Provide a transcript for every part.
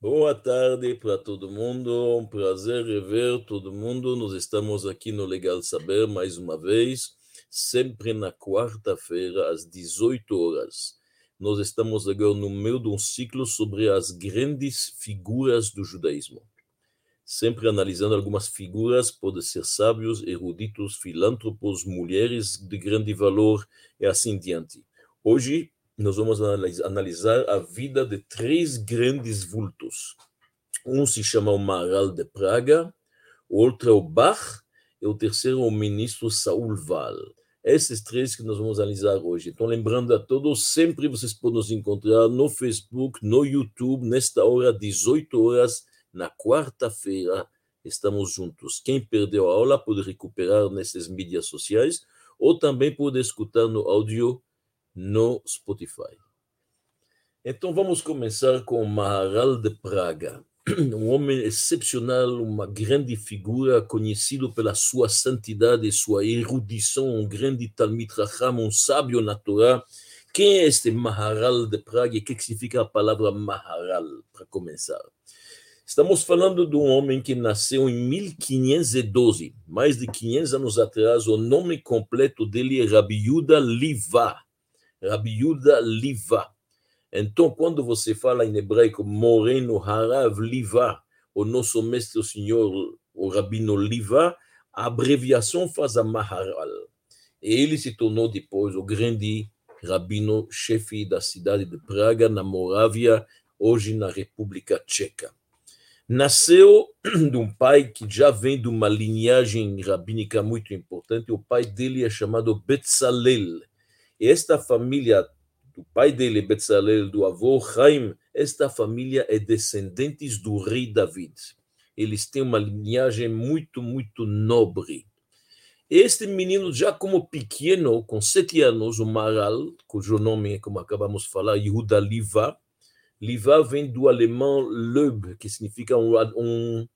Boa tarde para todo mundo, um prazer rever todo mundo. Nós estamos aqui no Legal Saber mais uma vez, sempre na quarta-feira, às 18 horas. Nós estamos agora no meio de um ciclo sobre as grandes figuras do judaísmo. Sempre analisando algumas figuras, pode ser sábios, eruditos, filântropos, mulheres de grande valor e assim diante. Hoje nós vamos analisar a vida de três grandes vultos. Um se chama o Maharal de Praga, o outro é o Bach, e o terceiro é o ministro Saul Val. Esses três que nós vamos analisar hoje. Então, lembrando a todos, sempre vocês podem nos encontrar no Facebook, no YouTube, nesta hora, 18 horas, na quarta-feira, estamos juntos. Quem perdeu a aula pode recuperar nessas mídias sociais, ou também pode escutar no áudio no Spotify. Então vamos começar com Maharal de Praga, um homem excepcional, uma grande figura, conhecido pela sua santidade, sua erudição, um grande Talmid Raham, um sábio na Torá. Quem é este Maharal de Praga e o que significa a palavra Maharal, para começar? Estamos falando de um homem que nasceu em 1512, mais de 500 anos atrás. O nome completo dele é Rabi Yuda Livá. Rabi Yuda Liva. Então, quando você fala em hebraico Moreno Harav Liva, o nosso mestre, o senhor, o Rabino Liva, a abreviação faz a Maharal. E ele se tornou depois o grande rabino chefe da cidade de Praga, na Morávia, hoje na República Tcheca. Nasceu de um pai que já vem de uma linhagem rabínica muito importante. O pai dele é chamado Betzalel. Esta família, do pai dele, Betzalel, do avô Chaim, esta família é descendentes do rei David. Eles têm uma linhagem muito, muito nobre. Este menino, já como pequeno, com sete anos, o Maral, cujo nome como acabamos de falar, Yehuda Liva, Liva vem do alemão Löb, que significa um, um,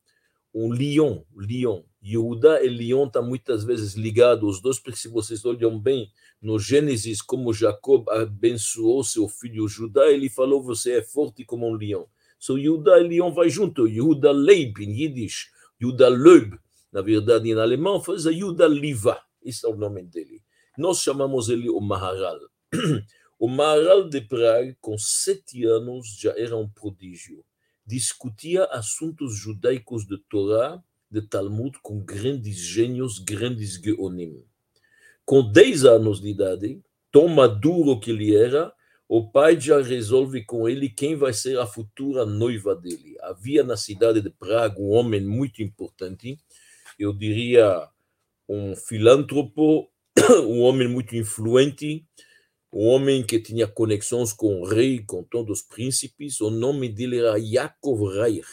um leão, leão. Yehuda e leão estão muitas vezes ligados, os dois, porque se vocês olham bem, no Gênesis, como Jacob abençoou seu filho Judá, ele falou: Você é forte como um leão. So Judá e leão vai junto. Judá Leib, em Yiddish. Judá Leib, na verdade, em alemão, faz a Judá Liva. Esse é o nome dele. Nós chamamos ele o Maharal. O Maharal de Praga, com sete anos, já era um prodígio. Discutia assuntos judaicos de Torá, de Talmud, com grandes gênios, grandes geonim com 10 anos de idade, tão maduro que ele era, o pai já resolve com ele quem vai ser a futura noiva dele. Havia na cidade de Praga um homem muito importante, eu diria um filântropo, um homem muito influente, um homem que tinha conexões com o rei, com todos os príncipes. O nome dele era Yaakov Reich,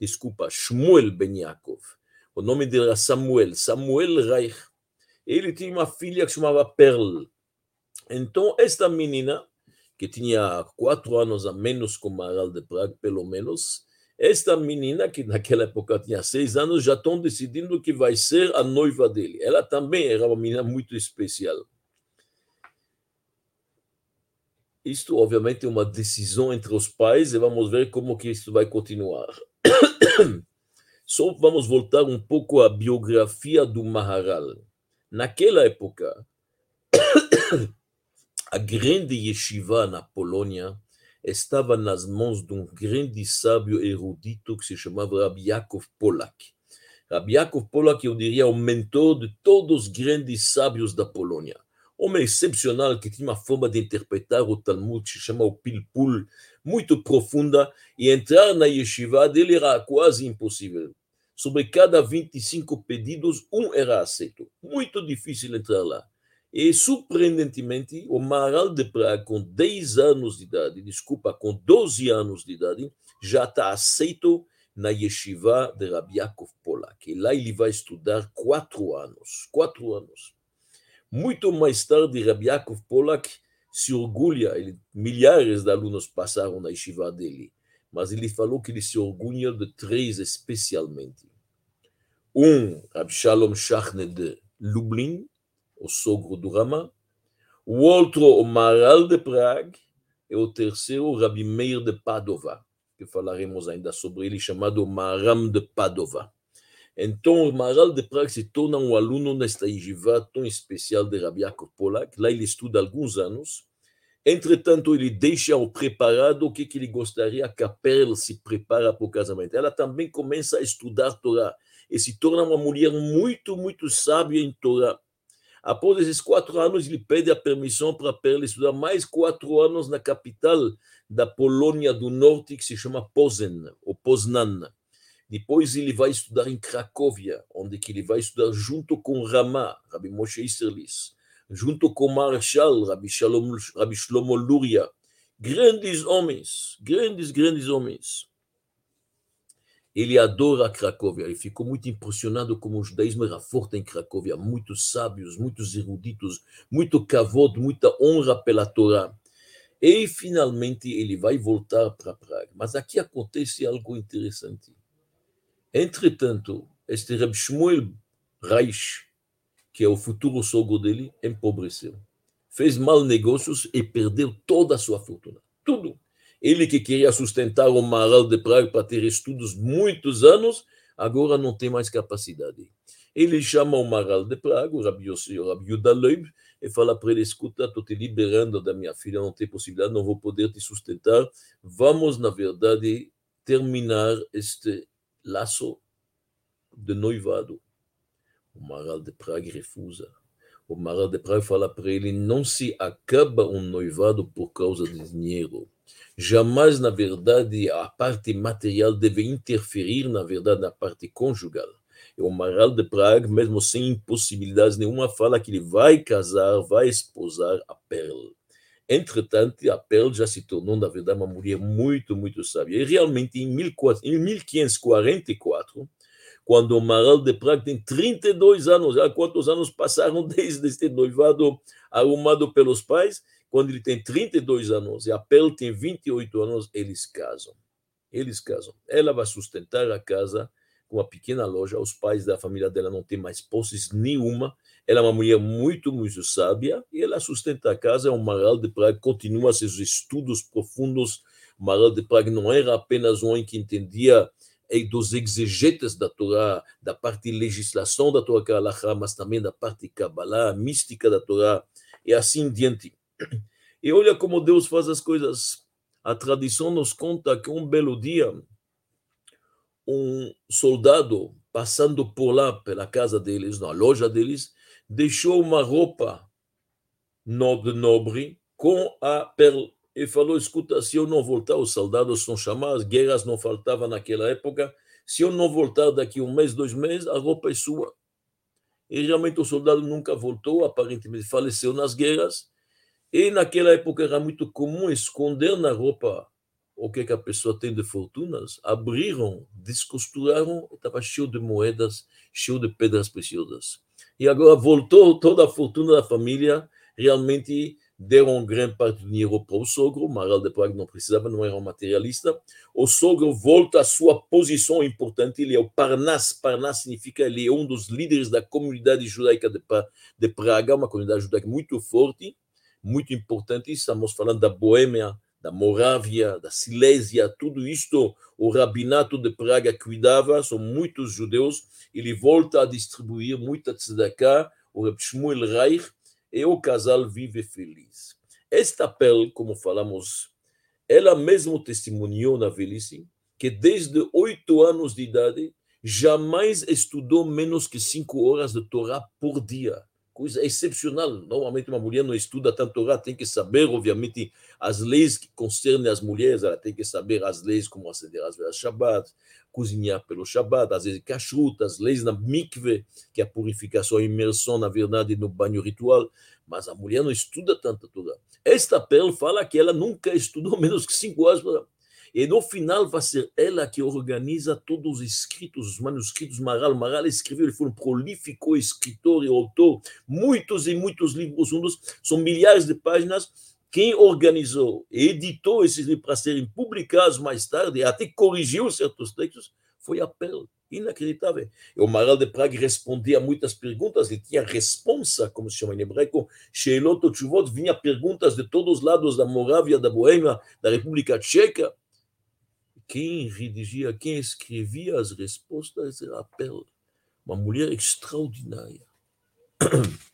desculpa, Shmuel Ben Yaakov. O nome dele era Samuel, Samuel Reich ele tinha uma filha que chamava Pearl. Então, esta menina, que tinha quatro anos a menos o Maral de Praga, pelo menos, esta menina, que naquela época tinha seis anos, já estão decidindo que vai ser a noiva dele. Ela também era uma menina muito especial. Isto, obviamente, é uma decisão entre os pais e vamos ver como que isso vai continuar. Só vamos voltar um pouco à biografia do Maharal. Naquela época, a grande yeshiva na Polônia estava nas mãos de um grande sábio erudito que se chamava Rabbi Yaakov Polak. Rabbi Yaakov Polak, eu diria, o mentor de todos os grandes sábios da Polônia. Homem excepcional que tinha uma forma de interpretar o Talmud, que se chama o Pilpul, muito profunda, e entrar na yeshiva dele era quase impossível sobre cada 25 pedidos, um era aceito. Muito difícil entrar lá. E, surpreendentemente, o Maral de Praga, com 10 anos de idade, desculpa, com 12 anos de idade, já está aceito na yeshiva de Rabbi Yaakov Polak. E lá ele vai estudar quatro anos. Quatro anos. Muito mais tarde, Rabbi Yaakov Polak se orgulha, ele, milhares de alunos passaram na yeshiva dele, mas ele falou que ele se orgulha de três especialmente um Rabbi Shalom Shachne de Lublin, o sogro do Rama, o outro o Maral de Praga, e o terceiro Rabbi Meir de Padova. que falaremos ainda sobre ele, chamado Maram de Padova. Então, o Maral de Praga se torna um aluno nesta yeshiva tão especial de Rabbi Yaakov Polak. Lá ele estuda alguns anos. Entretanto, ele deixa o preparado o que, ele gostaria que a Perl se prepara para o casamento. Ela também começa a estudar Torá e se torna uma mulher muito, muito sábia em Torá. Após esses quatro anos, ele pede a permissão para Perl estudar mais quatro anos na capital da Polônia do Norte, que se chama Posen, ou Poznan. Depois ele vai estudar em Cracóvia, onde que ele vai estudar junto com Ramá, Rabbi Moshe Isserlis, junto com Marshall, Rabbi, Shalom, Rabbi Shlomo Luria. Grandes homens, grandes, grandes homens. Ele adora Cracóvia, ele ficou muito impressionado como o judaísmo era forte em Cracóvia, muitos sábios, muitos eruditos, muito kavod, muita honra pela Torá. E finalmente ele vai voltar para Praga. Mas aqui acontece algo interessante. Entretanto, este Reb Shmuel Reich, que é o futuro sogro dele, empobreceu. Fez mal negócios e perdeu toda a sua fortuna. Tudo. Ele que queria sustentar o Maral de Praga para ter estudos muitos anos, agora não tem mais capacidade. Ele chama o Maral de Praga, o Rabi, Yuda Leib, e fala para ele, escuta, estou te liberando da minha filha, não tem possibilidade, não vou poder te sustentar. Vamos, na verdade, terminar este laço de noivado. O Maral de Praga refusa. O Maral de Praga fala para ele: não se acaba um noivado por causa de dinheiro. Jamais, na verdade, a parte material deve interferir, na verdade, na parte conjugal. E o Maral de Praga, mesmo sem impossibilidades nenhuma, fala que ele vai casar, vai esposar a Perla. Entretanto, a Pearl já se tornou, na verdade, uma mulher muito, muito sábia. E realmente, em 1544, quando Maral de Praga tem 32 anos, já quantos anos passaram desde este noivado arrumado pelos pais? Quando ele tem 32 anos e a Pearl tem 28 anos, eles casam. Eles casam. Ela vai sustentar a casa com uma pequena loja. Os pais da família dela não têm mais posses nenhuma. Ela é uma mulher muito, muito sábia e ela sustenta a casa. É um Maral de Praga, continua seus estudos profundos. O Maral de Praga não era apenas um que entendia dos exegetas da Torá, da parte legislação da Torá Kalahá, mas também da parte Kabbalah, mística da Torá, e assim em diante. E olha como Deus faz as coisas. A tradição nos conta que um belo dia, um soldado passando por lá, pela casa deles, na loja deles, deixou uma roupa nobre, nobre com a perla e falou: escuta, se eu não voltar, os soldados são chamados, guerras não faltavam naquela época. Se eu não voltar daqui um mês, dois meses, a roupa é sua. E realmente o soldado nunca voltou, aparentemente faleceu nas guerras. E naquela época era muito comum esconder na roupa o que, que a pessoa tem de fortunas, abriram, descosturaram, estava cheio de moedas, cheio de pedras preciosas. E agora voltou toda a fortuna da família, realmente deram grande parte do dinheiro para o sogro, Maral de Praga não precisava, não era um materialista. O sogro volta à sua posição importante, ele é o Parnas. Parnas significa ele é um dos líderes da comunidade judaica de Praga, uma comunidade judaica muito forte, muito importante. Estamos falando da Boêmia, da Morávia, da Silésia, tudo isto o rabinato de Praga cuidava, são muitos judeus, ele volta a distribuir muita tzedakah, o Reb Shmuel Reich, e o casal vive feliz. Esta Pel, como falamos, ela mesmo testemunhou na velhice que desde oito anos de idade jamais estudou menos que cinco horas de Torá por dia coisa excepcional. Normalmente uma mulher não estuda tanto Torá, tem que saber, obviamente, as leis que concernem as mulheres, ela tem que saber as leis como acender as velas Shabbat, cozinhar pelo Shabbat, às vezes kashrut, as leis na mikve, que é a purificação, a imersão, na verdade, no banho ritual, mas a mulher não estuda tanto Torá. Esta Pel fala que ela nunca estudou menos que cinco horas e no final vai ser ela que organiza todos os escritos, os manuscritos Maral. Maral escreveu, ele foi um prolífico escritor e autor, muitos e muitos livros juntos, são milhares de páginas. Quem organizou e editou esses livros para serem publicados mais tarde, até corrigiu certos textos, foi a Perla. Inacreditável. E o Maral de Praga respondia a muitas perguntas, ele tinha responsa, como se chama em hebraico, Sheilot Tchuvot, vinha perguntas de todos os lados da Morávia, da Boêmia, da República Tcheca, quem redigia, quem escrevia as respostas era a Pell, uma mulher extraordinária.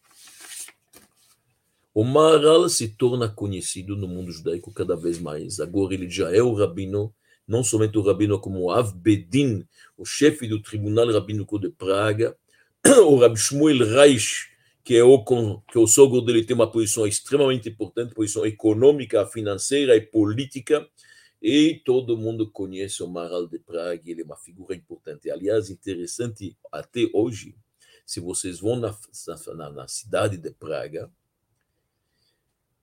O Maharal se torna conhecido no mundo judaico cada vez mais. Agora ele já é o rabino, não somente o rabino como Av Bedin, o chefe do Tribunal Rabínico de Praga, o Rabbi Shmuel Reich, que é o, que o sogro dele tem uma posição extremamente importante, posição econômica, financeira e política, e todo mundo conhece o Maharal de Praga, ele é uma figura importante. Aliás, interessante até hoje, se vocês vão na, na, na cidade de Praga,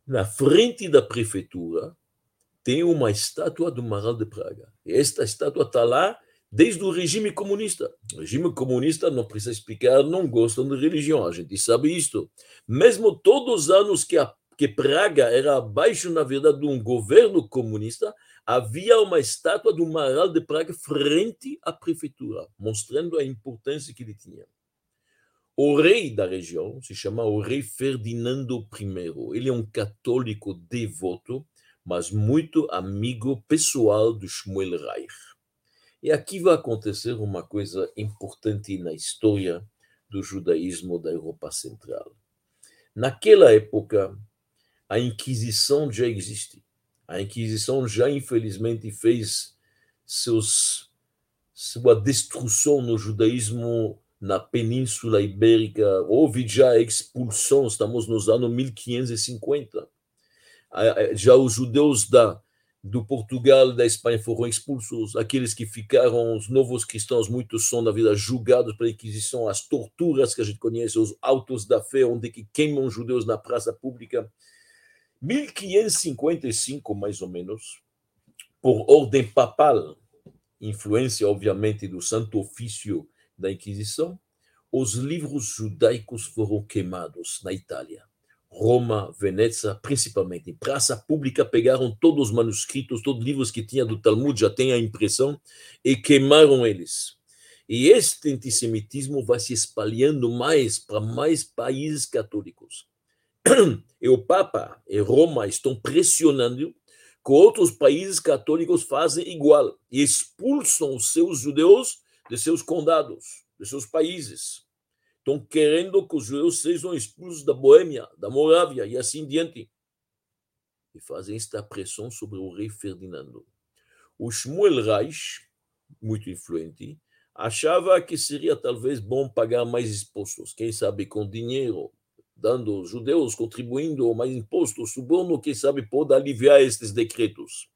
na frente da prefeitura, tem uma estátua do Maral de Praga. E esta estátua está lá desde o regime comunista. O regime comunista, não precisa explicar, não gostam de religião, a gente sabe isto. Mesmo todos os anos que, a, que Praga era abaixo, na verdade, de um governo comunista, havia uma estátua do Maral de Praga frente à prefeitura, mostrando a importância que ele tinha. O rei da região se chama o rei Ferdinando I. Ele é um católico devoto, mas muito amigo pessoal do Shmuel Reich. E aqui vai acontecer uma coisa importante na história do judaísmo da Europa Central. Naquela época, a Inquisição já existe. A Inquisição já, infelizmente, fez seus, sua destruição no judaísmo na Península Ibérica, houve já expulsão, estamos nos anos 1550. Já os judeus da, do Portugal da Espanha foram expulsos, aqueles que ficaram, os novos cristãos, muitos são, na vida, julgados pela Inquisição, as torturas que a gente conhece, os autos da fé, onde que queimam judeus na praça pública. 1555, mais ou menos, por ordem papal, influência, obviamente, do Santo Ofício da Inquisição, os livros judaicos foram queimados na Itália. Roma, Veneza, principalmente. Em praça pública, pegaram todos os manuscritos, todos os livros que tinha do Talmud, já tem a impressão, e queimaram eles. E este antissemitismo vai se espalhando mais para mais países católicos. E o Papa e Roma estão pressionando que outros países católicos fazem igual e expulsam os seus judeus de seus condados, de seus países. Estão querendo que os judeus sejam expulsos da Boêmia, da Morávia e assim diante. E fazem esta pressão sobre o rei Ferdinando. O Shmuel Reich, muito influente, achava que seria talvez bom pagar mais impostos, quem sabe com dinheiro, dando judeus, contribuindo mais impostos, suborno, quem sabe pode aliviar estes decretos.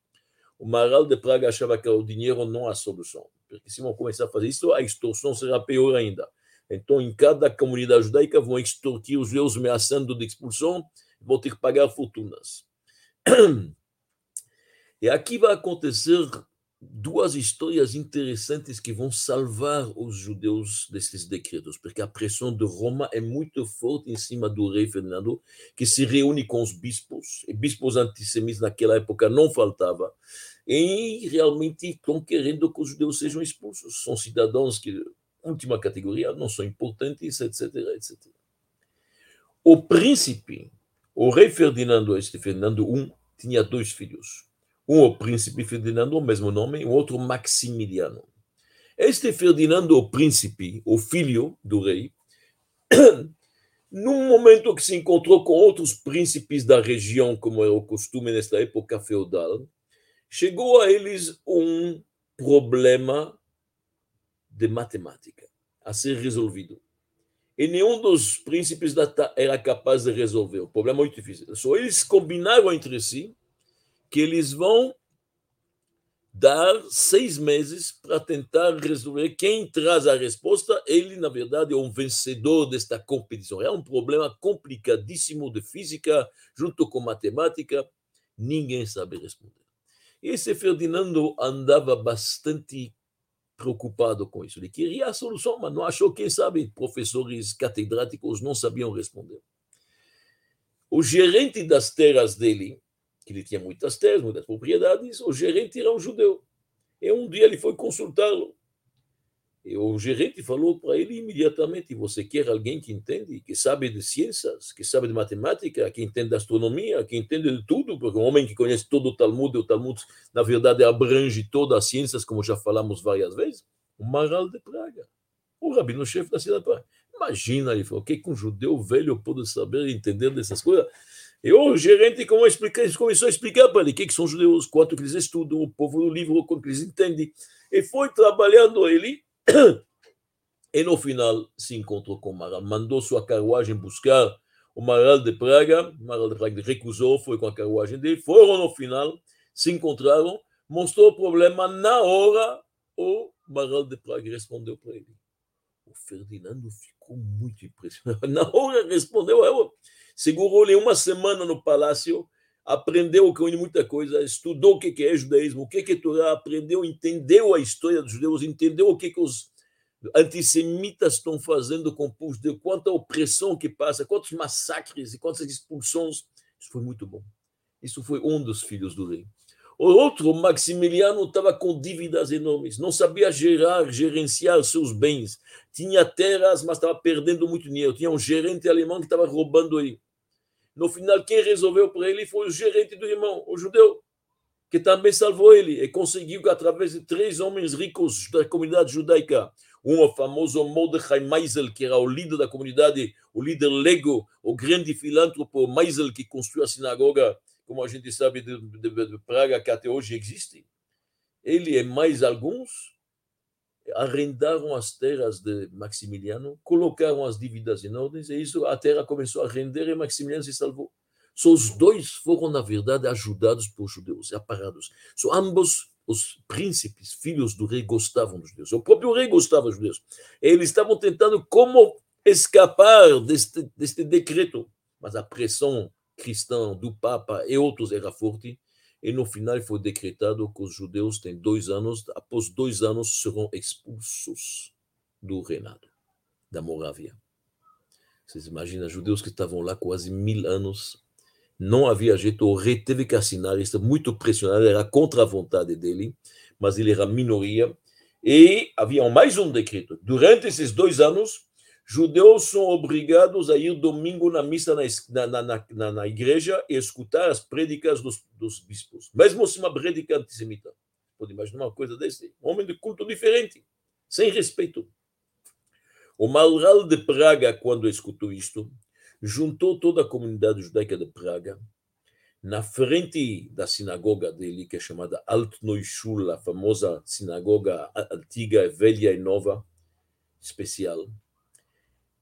O Maral de Praga achava que o dinheiro não é a solução. Porque se vão começar a fazer isso, a extorsão será pior ainda. Então, em cada comunidade judaica, vão extorquir os judeus ameaçando de expulsão, vão ter que pagar fortunas. E aqui vai acontecer duas histórias interessantes que vão salvar os judeus desses decretos, porque a pressão de Roma é muito forte em cima do rei Fernando, que se reúne com os bispos, e bispos antissemitas naquela época não faltava, e realmente estão querendo que os judeus sejam expulsos. São cidadãos que, última categoria, não são importantes, etc, etc. O príncipe, o rei Ferdinando, este Fernando I, tinha dois filhos. Um, o príncipe Ferdinando, o mesmo nome, o outro, Maximiliano. Este Ferdinando, o príncipe, o filho do rei, num momento que se encontrou com outros príncipes da região, como era o costume nesta época feudal, chegou a eles um problema de matemática a ser resolvido. E nenhum dos príncipes era capaz de resolver. O problema é muito difícil. Só eles combinaram entre si que eles vão dar seis meses para tentar resolver. Quem traz a resposta, ele, na verdade, é um vencedor desta competição. É um problema complicadíssimo de física, junto com matemática. Ninguém sabe responder. Esse Ferdinando andava bastante preocupado com isso. Ele queria a solução, mas não achou, quem sabe, professores catedráticos não sabiam responder. O gerente das terras dele, que ele tinha muitas terras, muitas propriedades, o gerente era um judeu. E um dia ele foi consultá-lo. E o gerente falou para ele imediatamente: Você quer alguém que entende, que sabe de ciências, que sabe de matemática, que entende de astronomia, que entende de tudo, porque um homem que conhece todo o Talmud, o Talmud, na verdade, abrange todas as ciências, como já falamos várias vezes. O Maral de Praga, o rabino-chefe da cidade de Praga. Imagina, ele falou: O que um judeu velho pode saber e entender dessas coisas? E o gerente começou a explicar para ele o que, que são judeus, quanto que eles estudam, o povo do livro, quanto que eles entendem. E foi trabalhando ele e no final se encontrou com o Maral, mandou sua carruagem buscar o Maral de Praga, o Maral de Praga recusou, foi com a carruagem dele, foram no final, se encontraram, mostrou o problema na hora, o Maral de Praga respondeu para ele. O Ferdinando ficou muito impressionado. Na hora respondeu, eu, segurou ele uma semana no palácio, aprendeu com ele muita coisa, estudou o que é judaísmo, o que é Torá, aprendeu, entendeu a história dos judeus, entendeu o que, que os antissemitas estão fazendo com o povo judeu, quanta opressão que passa, quantos massacres e quantas expulsões. Isso foi muito bom. Isso foi um dos filhos do rei. O outro, Maximiliano, estava com dívidas enormes, não sabia gerar, gerenciar seus bens. Tinha terras, mas estava perdendo muito dinheiro. Tinha um gerente alemão que estava roubando ele. No final, quem resolveu para ele foi o gerente do irmão, o judeu, que também salvou ele e conseguiu que, através de três homens ricos da comunidade judaica, um famoso Mordechai Meisel, que era o líder da comunidade, o líder Lego, o grande filântropo Meisel, que construiu a sinagoga, como a gente sabe, de, de, de Praga, que até hoje existe. Ele e mais alguns arrendaram as terras de Maximiliano, colocaram as dívidas em ordem, e isso a terra começou a render e Maximiliano se salvou. Só os dois foram, na verdade, ajudados por judeus, aparados. Só ambos os príncipes, filhos do rei, gostavam dos judeus. O próprio rei gostava dos judeus. Eles estavam tentando como escapar deste, deste decreto, mas a pressão cristã do Papa e outros era forte e no final foi decretado que os judeus têm dois anos, após dois anos serão expulsos do reinado da Morávia. Vocês imaginam, judeus que estavam lá quase mil anos, não havia jeito, o rei teve que assinar, está muito pressionado, era contra a vontade dele, mas ele era minoria, e havia mais um decreto. Durante esses dois anos, Judeus são obrigados a ir domingo na missa na, na, na, na igreja e escutar as prédicas dos, dos bispos, mesmo se uma prédica antissemita. Pode imaginar uma coisa desse? Um homem de culto diferente, sem respeito. O Maral de Praga, quando escutou isto, juntou toda a comunidade judaica de Praga na frente da sinagoga dele, que é chamada Alt Neuschul, a famosa sinagoga antiga, velha e nova, especial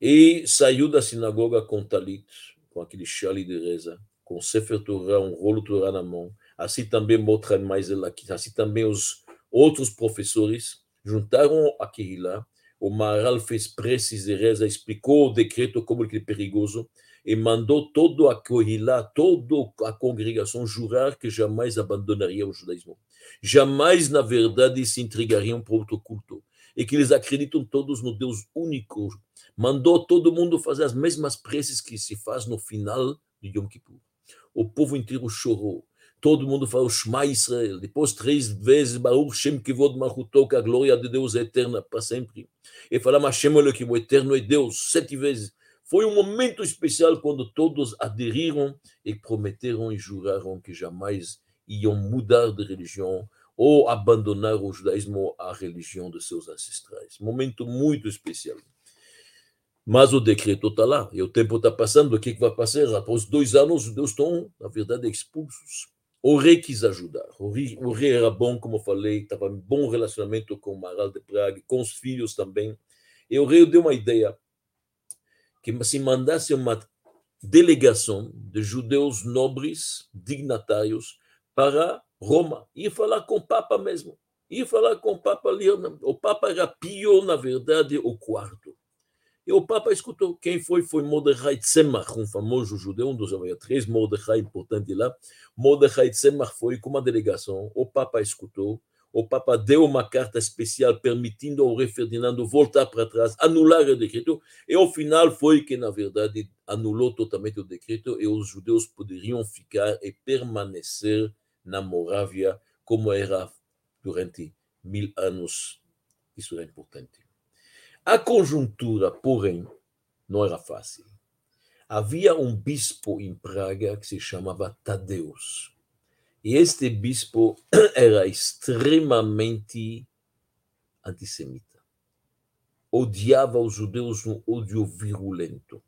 e saiu da sinagoga com talit, com aquele chale de reza, com Sefer Torah, um rolo Torah na mão. Assim também Motran Maizelakit, assim também os outros professores juntaram a Kehillah. O Maharal fez preces de reza, explicou o decreto como ele é perigoso e mandou todo a Kehillah, toda a congregação jurar que jamais abandonaria o judaísmo. Jamais, na verdade, se entregariam para outro culto. E que eles acreditam todos no Deus único, mandou todo mundo fazer as mesmas preces que se faz no final de Yom Kippur. O povo inteiro chorou. Todo mundo falou Shema Israel. Depois, três vezes, Baruch Shem Kivod Machuto, que a glória de Deus é eterna para sempre. E falamos Hashem que o eterno é Deus, sete vezes. Foi um momento especial quando todos aderiram e prometeram e juraram que jamais iam mudar de religião ou abandonar o judaísmo à religião de seus ancestrais. Momento muito especial. Mas o decreto está lá, e o tempo está passando, o que, que vai passar? Após dois anos, os judeus estão, na verdade, expulsos. O rei quis ajudar. O rei, o rei era bom, como eu falei, estava em bom relacionamento com o Maral de Praga, com os filhos também. E o rei deu uma ideia que se mandasse uma delegação de judeus nobres, dignatários, para Roma, e falar com o Papa mesmo. E falar com o Papa Leão. O Papa era Pio, na verdade, o quarto. E o Papa escutou. Quem foi? Foi Mordechai Tzemach, um famoso judeu, um dos três Mordechai importantes lá. Mordechai Tzemach foi com uma delegação. O Papa escutou. O Papa deu uma carta especial permitindo ao rei Ferdinando voltar para trás, anular o decreto. E ao final foi que, na verdade, anulou totalmente o decreto e os judeus poderiam ficar e permanecer na Morávia como era durante mil anos. Isso é importante. A conjuntura, porém, não era fácil. Havia um bispo em Praga que se chamava Tadeus. E este bispo era extremamente antissemita. Odiava os judeus um ódio virulento.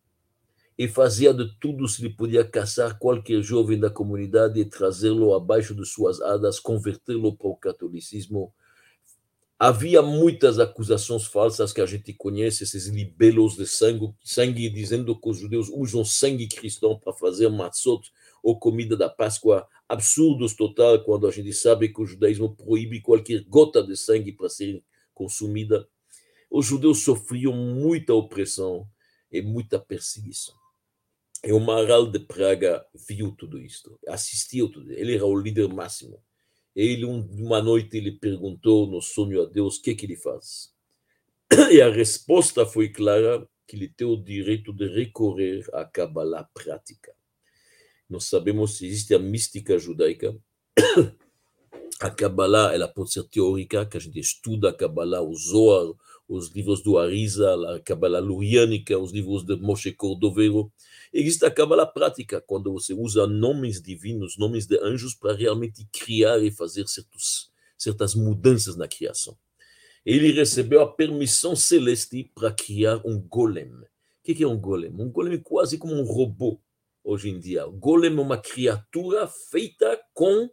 E fazia de tudo se ele podia caçar qualquer jovem da comunidade e trazê-lo abaixo de suas asas, convertê-lo para o catolicismo Havia muitas acusações falsas que a gente conhece, esses libelos de sangue, sangue dizendo que os judeus usam sangue cristão para fazer matzot ou comida da Páscoa, absurdos total, quando a gente sabe que o judaísmo proíbe qualquer gota de sangue para ser consumida. Os judeus sofriam muita opressão e muita perseguição. E o Maral de Praga viu tudo isto, assistiu tudo. Ele era o líder máximo. Ele, uma noite, ele perguntou no sonho a Deus o que, que ele faz. E a resposta foi clara, que ele tem o direito de recorrer à Kabbalah prática. Nós sabemos que existe a mística judaica. A Kabbalah, ela pode ser teórica, que a gente estuda a Kabbalah, o Zohar, os livros do Arizal, a Kabbalah luriânica, os livros de Moshe Cordovero. Existe a Kabbalah prática, quando você usa nomes divinos, nomes de anjos, para realmente criar e fazer certos, certas mudanças na criação. Ele recebeu a permissão celeste para criar um golem. O que é um golem? Um golem é quase como um robô hoje em dia. O golem é uma criatura feita com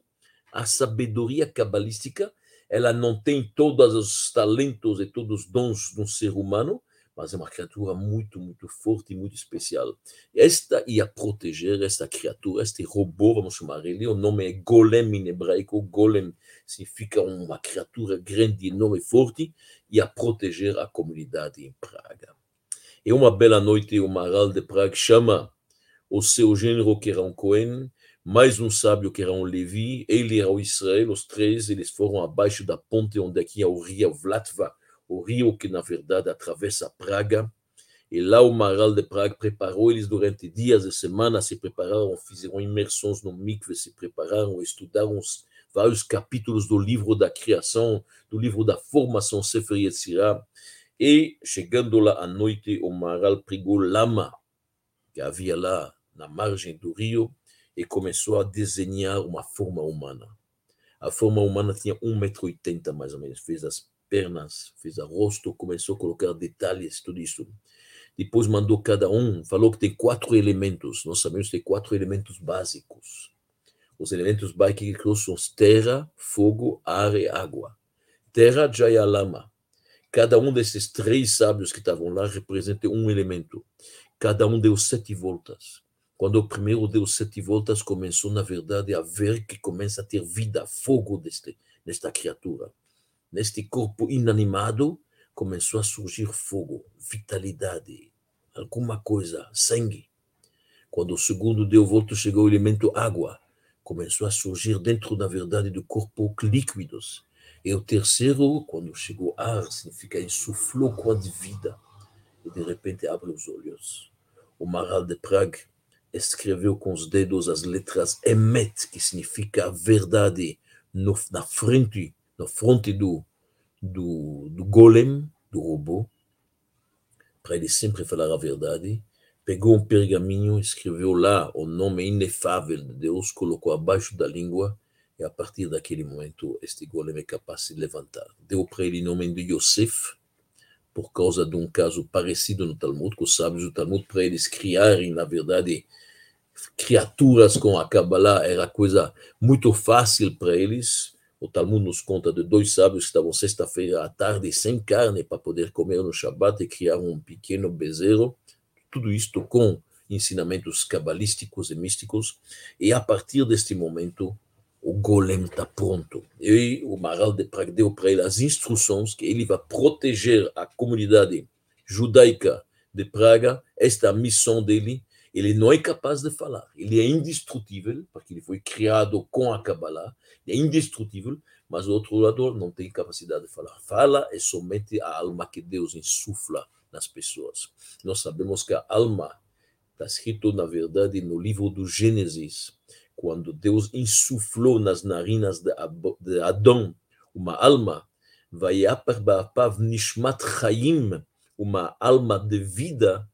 a sabedoria cabalística ela não tem todos os talentos e todos os dons de um ser humano, mas é uma criatura muito, muito forte e muito especial. Esta ia proteger esta criatura, este robô, vamos chamar ele, o nome é Golem em hebraico, Golem significa uma criatura grande, enorme e forte, ia proteger a comunidade em Praga. E uma bela noite, o Maral de Praga chama o seu gênero, que era um Cohen, mais um sábio que era um Levi, ele era o Israel, os três, eles foram abaixo da ponte onde aqui é o rio Vlatva, o rio que na verdade atravessa Praga, e lá o Maral de Praga preparou eles durante dias e semanas, se prepararam, fizeram imersões no mikve, se prepararam, estudaram vários capítulos do livro da criação, do livro da formação Sefer Yetzirah, e chegando lá à noite, o Maral pregou lama, que havia lá na margem do rio, e começou a desenhar uma forma humana. A forma humana tinha 1,80m mais ou menos, fez as pernas, fez o rosto, começou a colocar detalhes, tudo isso. Depois mandou cada um, falou que tem quatro elementos, nós sabemos que tem quatro elementos básicos. Os elementos básicos são terra, fogo, ar e água. Terra, Jaya. Cada um desses três sábios que estavam lá representa um elemento. Cada um deu sete voltas. Quando o primeiro deu sete voltas, começou, na verdade, a ver que começa a ter vida, fogo deste, nesta criatura. Neste corpo inanimado, começou a surgir fogo, vitalidade, alguma coisa, sangue. Quando o segundo deu volta, chegou o elemento água. Começou a surgir dentro, na verdade, do corpo líquidos. E o terceiro, quando chegou ar, significa insuflou com a vida. E de repente abre os olhos. O Maral de Prague escreveu com os dedos as letras Emet, que significa verdade, no, na frente, na fronte do, do, do golem, do robô, para ele sempre falar a verdade. Pegou um pergaminho, escreveu lá o nome inefável de Deus, colocou abaixo da língua, e a partir daquele momento, este golem é capaz de levantar. Deu para ele o nome de Yosef, por causa de um caso parecido no Talmud, com os sábios do Talmud, para eles criarem, na verdade, criaturas com a Kabbalah era coisa muito fácil para eles. O Talmud nos conta de dois sábios que estavam sexta-feira à tarde sem carne para poder comer no Shabat e criar um pequeno bezerro. Tudo isto com ensinamentos cabalísticos e místicos. E a partir deste momento, o golem está pronto. E o Maral de Prague deu para ele as instruções que ele vai proteger a comunidade judaica de Praga. Esta é a missão dele ele não é capaz de falar. Ele é indestrutível, porque ele foi criado com a Kabbalah, é indestrutível, mas o outro lado não tem capacidade de falar. Fala é somente a alma que Deus insufla nas pessoas. Nós sabemos que a alma está escrito, na verdade, no livro do Gênesis, quando Deus insuflou nas narinas de Adão uma alma, ba'apav nishmat chayim uma alma de vida,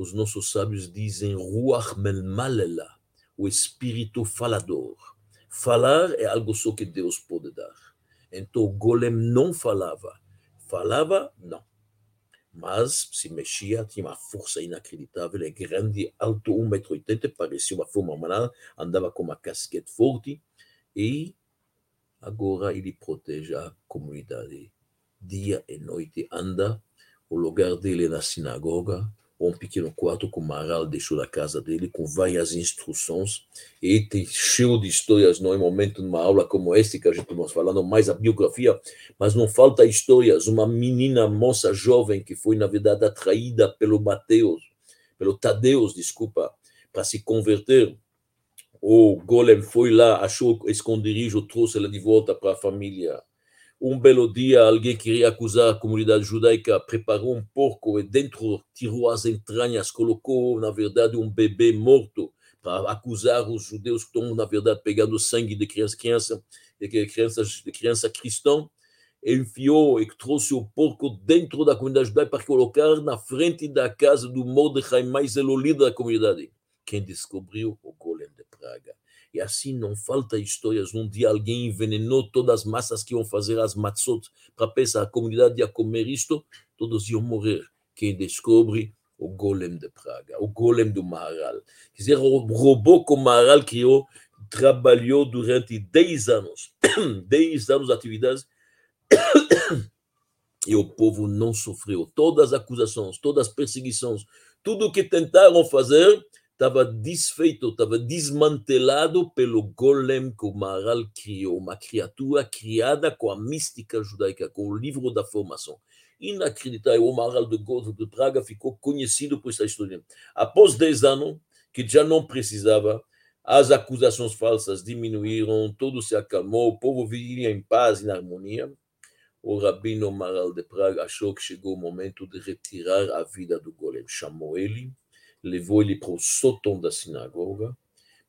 os nossos sábios dizem Ruach Melmalela, o espírito falador. Falar é algo só que Deus pode dar. Então o golem não falava. Falava, não. Mas se mexia, tinha uma força inacreditável, é grande, alto, 1,80m, parecia uma forma humana, andava com uma casquete forte e agora ele protege a comunidade. Dia e noite anda, o lugar dele é na sinagoga, um pequeno quarto que o Maral deixou na casa dele, com várias instruções, e tem cheio de histórias, não é momento numa aula como esta que a gente está falando mais a biografia, mas não falta histórias. Uma menina, moça jovem, que foi, na verdade, atraída pelo Mateus, pelo Tadeus, desculpa, para se converter. O Golem foi lá, achou esconderijo, trouxe ela de volta para a família um belo dia, alguém queria acusar a comunidade judaica, preparou um porco e dentro tirou as entranhas, colocou, na verdade, um bebê morto para acusar os judeus que estão, na verdade, pegando sangue de criança, criança, de criança, de criança cristã, enfiou e trouxe o porco dentro da comunidade judaica para colocar na frente da casa do Mordecai, mais o líder da comunidade. Quem descobriu? O golem de Praga. E assim não falta histórias. Um dia alguém envenenou todas as massas que iam fazer as matzot para pensar a comunidade ia comer isto, todos iam morrer. Quem descobre? O golem de Praga, o golem do Maharal. Quer dizer, o robô que o Maharal criou trabalhou durante 10 anos. 10 anos de atividades e o povo não sofreu. Todas as acusações, todas as perseguições, tudo o que tentaram fazer, estava desfeito, estava desmantelado pelo golem que o Maharal criou, uma criatura criada com a mística judaica, com o livro da formação. Inacreditável, o Maharal de, de Praga ficou conhecido por essa história. Após 10 anos, que já não precisava, as acusações falsas diminuíram, tudo se acalmou, o povo vivia em paz, em harmonia. O rabino Maharal de Praga achou que chegou o momento de retirar a vida do golem. Chamou ele, levou ele para o sótão da sinagoga,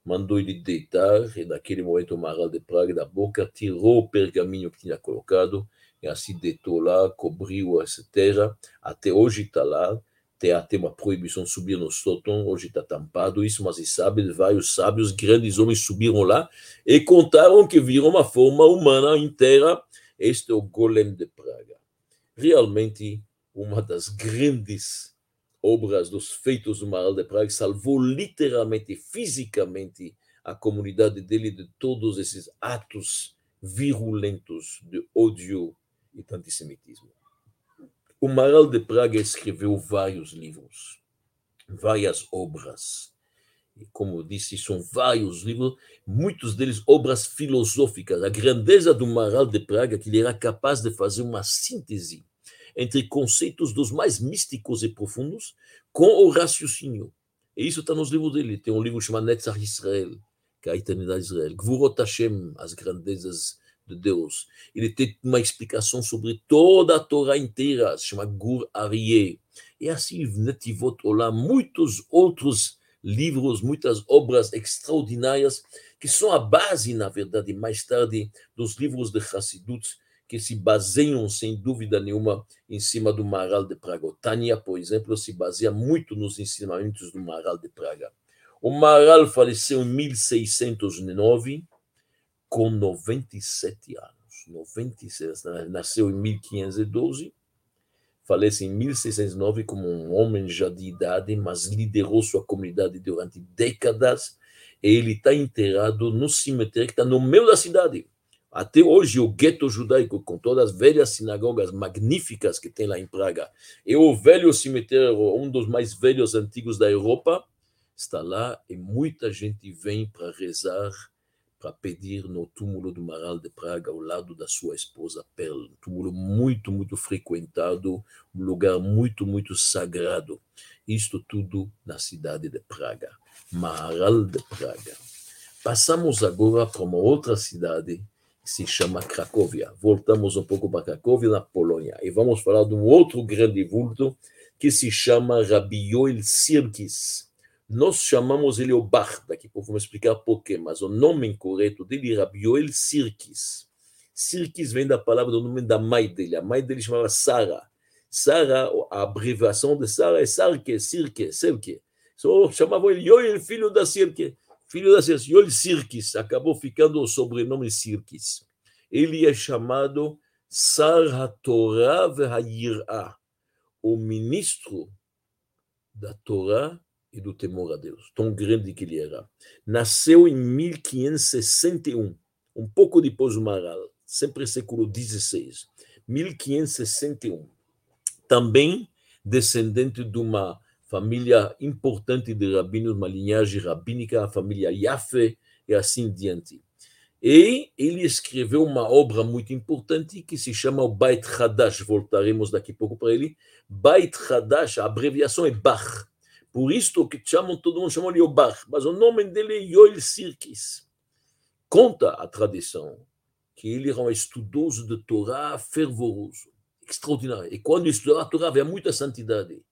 mandou ele deitar, e naquele momento o Maral de Praga da boca tirou o pergaminho que tinha colocado, e assim deitou lá, cobriu essa terra, até hoje está lá, tem até uma proibição de subir no sótão, hoje está tampado isso, mas se sabe, vários sábios, grandes homens subiram lá e contaram que viram uma forma humana inteira, este é o Golem de Praga. Realmente, uma das grandes obras dos feitos do Maral de Praga, salvou literalmente, fisicamente, a comunidade dele de todos esses atos virulentos de ódio e de antissemitismo. O Maral de Praga escreveu vários livros, várias obras. Como disse, são vários livros, muitos deles obras filosóficas. A grandeza do Maral de Praga que ele era capaz de fazer uma síntese entre conceitos dos mais místicos e profundos com o raciocínio. E isso está nos livros dele. Tem um livro chamado Netzach Israel, que é a eternidade de Israel. Gvurot Hashem, as grandezas de Deus. Ele tem uma explicação sobre toda a Torá inteira, se chama Gur Aryeh. E assim, Netivot Olam, muitos outros livros, muitas obras extraordinárias, que são a base, na verdade, mais tarde, dos livros de Hassidut, que se baseiam, sem dúvida nenhuma, em cima do Maral de Praga. O Tânia, por exemplo, se baseia muito nos ensinamentos do Maral de Praga. O Maral faleceu em 1609, com 97 anos. 97, nasceu em 1512, falece em 1609 como um homem já de idade, mas liderou sua comunidade durante décadas. E ele está enterrado no cemitério que está no meio da cidade. Até hoje, o gueto judaico, com todas as velhas sinagogas magníficas que tem lá em Praga, e o velho cemitério, um dos mais velhos antigos da Europa, está lá e muita gente vem para rezar, para pedir no túmulo do Maral de Praga, ao lado da sua esposa Perl. Um túmulo muito, muito frequentado, um lugar muito, muito sagrado. Isto tudo na cidade de Praga, Maral de Praga. Passamos agora para uma outra cidade se chama Cracóvia. Voltamos um pouco para Cracóvia, na Polônia, e vamos falar de um outro grande vulto que se chama Rabi Yoel Sirkis. Nós chamamos ele o Bar, daqui a pouco vamos explicar porquê, mas o nome correto dele é Rabi Yoel Sirkis. Sirkis vem da palavra do nome da mãe dele. A mãe dele chamava Sara. Sara, a abreviação de Sara é Sarke, Sirke, Selke. Só chamavam ele Yoel, filho da Sirke. Filho da Yoel Sirkis, acabou ficando o sobrenome Sirkis. Ele é chamado Sar HaTorah VeHayirah, o ministro da Torá e do temor a Deus, tão grande que ele era. Nasceu em 1561, um pouco depois do Maral, sempre século XVI, 1561. Também descendente de uma família importante de rabinos, uma linhagem rabínica, a família Yafé e assim diante. E ele escreveu uma obra muito importante que se chama o Beit Hadash, voltaremos daqui a pouco para ele. Beit Hadash, a abreviação é Bach. Por isso que chamam, todo mundo chama de Bach, mas o nome dele é Yoel Sirkis. Conta a tradição que ele era um estudioso de Torá fervoroso, extraordinário. E quando estudava a Torá havia muita santidade.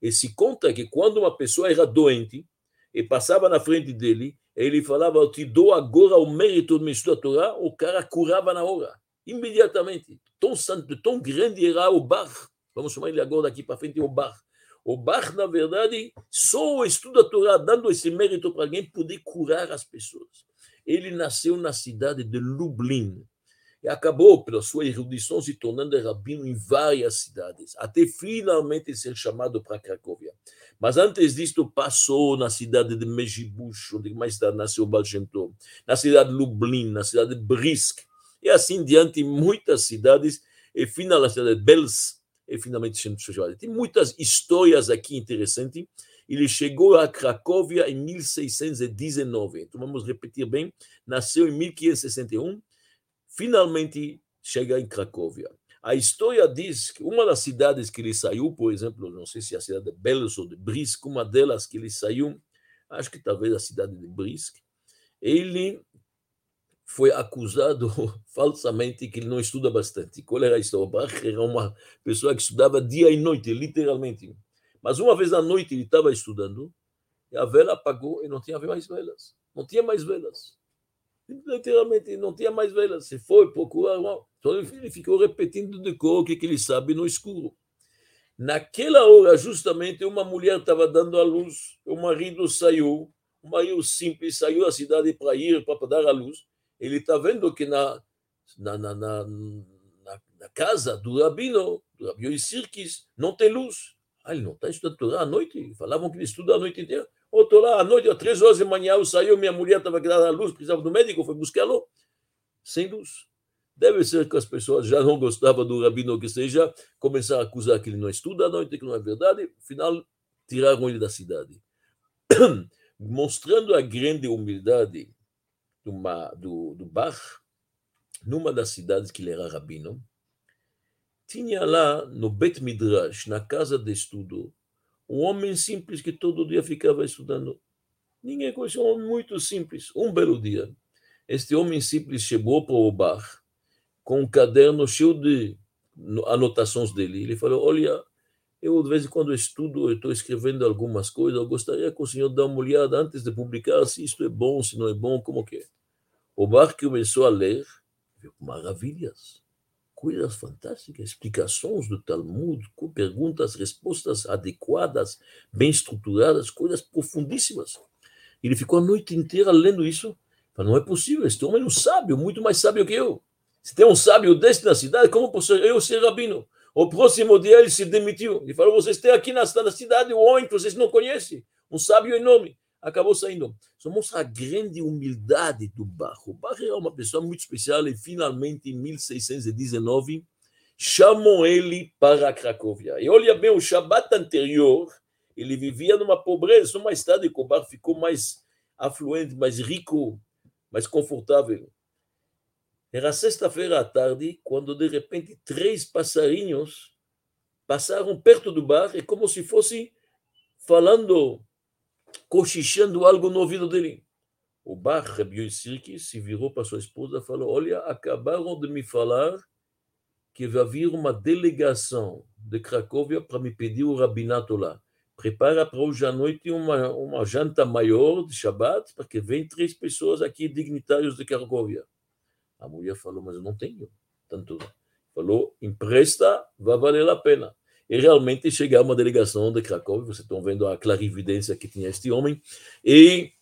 E se conta que quando uma pessoa era doente e passava na frente dele, ele falava, eu te dou agora o mérito de me estudar a Torá, o cara curava na hora, imediatamente. Tão santo, tão grande era o Bar. Vamos chamar ele agora daqui para frente, o Bar. O Bar, na verdade, só o estudo da Torá, dando esse mérito para alguém, poder curar as pessoas. Ele nasceu na cidade de Lublin, e acabou, pela sua erudição, se tornando rabino em várias cidades, até finalmente ser chamado para Cracóvia. Mas antes disto, passou na cidade de Mejibush, onde mais tarde nasceu Baal na cidade de Lublin, na cidade de Brisk, e assim diante, muitas cidades, e finalmente na cidade de Bels, e finalmente chegou. Tem muitas histórias aqui interessantes. Ele chegou a Cracóvia em 1619. Então vamos repetir bem. Nasceu em 1561 finalmente chega em Cracóvia. A história diz que uma das cidades que ele saiu, por exemplo, não sei se é a cidade de Belos ou de Brisk, uma delas que ele saiu, acho que talvez a cidade de Brisk, ele foi acusado falsamente que ele não estuda bastante. Qual era a história? Bach era uma pessoa que estudava dia e noite, literalmente. Mas uma vez à noite ele estava estudando, e a vela apagou e não tinha mais velas. Não tinha mais velas literalmente não tinha mais velas. Se foi procurar, então ele ficou repetindo de cor o que ele sabe no escuro. Naquela hora, justamente, uma mulher estava dando à luz, o marido saiu, o marido simples saiu da cidade para ir, para dar à luz. Ele está vendo que na, na, na, na, na casa do rabino, do rabino Sirkis, não tem luz. Ah, ele não está estudando à noite? Falavam que ele estuda a noite inteira. Outro lá, à noite, às três horas da manhã, eu saí, minha mulher estava querendo a luz, precisava do médico, foi buscá-lo, sem luz. Deve ser que as pessoas já não gostavam do rabino que seja, começaram a acusar que ele não estuda à noite, que não é verdade, afinal, tiraram ele da cidade. Mostrando a grande humildade do, do, do Bach, numa das cidades que ele era rabino, tinha lá no Bet Midrash, na casa de estudo, um homem simples que todo dia ficava estudando. Ninguém conhecia um homem muito simples. Um belo dia, este homem simples chegou para o bar com um caderno cheio de anotações dele. Ele falou: Olha, eu de vez em quando estudo, estou escrevendo algumas coisas. Eu gostaria que o senhor dê uma olhada antes de publicar se isto é bom, se não é bom, como que é. O bar começou a ler, viu maravilhas coisas fantásticas, explicações do Talmud, com perguntas, respostas adequadas, bem estruturadas, coisas profundíssimas. Ele ficou a noite inteira lendo isso. Falou, não é possível, este homem é um sábio, muito mais sábio que eu. Se tem um sábio deste na cidade, como posso eu ser rabino? O próximo dia ele se demitiu. Ele falou, vocês têm aqui na, cidade um homem que vocês não conhecem, um sábio enorme acabou saindo. Isso mostra a grande humildade do Bach. O Bach era uma pessoa muito especial e finalmente, em 1619, chamam ele para Cracóvia. E olha bem, o Shabat anterior, ele vivia numa pobreza, mais tarde o Bach ficou mais afluente, mais rico, mais confortável. Era sexta-feira à tarde, quando de repente três passarinhos passaram perto do bar, e como se fosse falando cochichando algo no ouvido dele. O Bar Rabi se virou para sua esposa e falou: Olha, acabaram de me falar que vai vir uma delegação de Cracóvia para me pedir o rabinato lá. Prepara para hoje à noite uma, uma janta maior de Shabbat, porque vem três pessoas aqui, dignitários de Cracóvia. A mulher falou: Mas eu não tenho tanto. Falou: Empresta, vai valer a pena. E realmente chegar uma delegação de Cracóvia, vocês estão vendo a clarividência que tinha este homem, e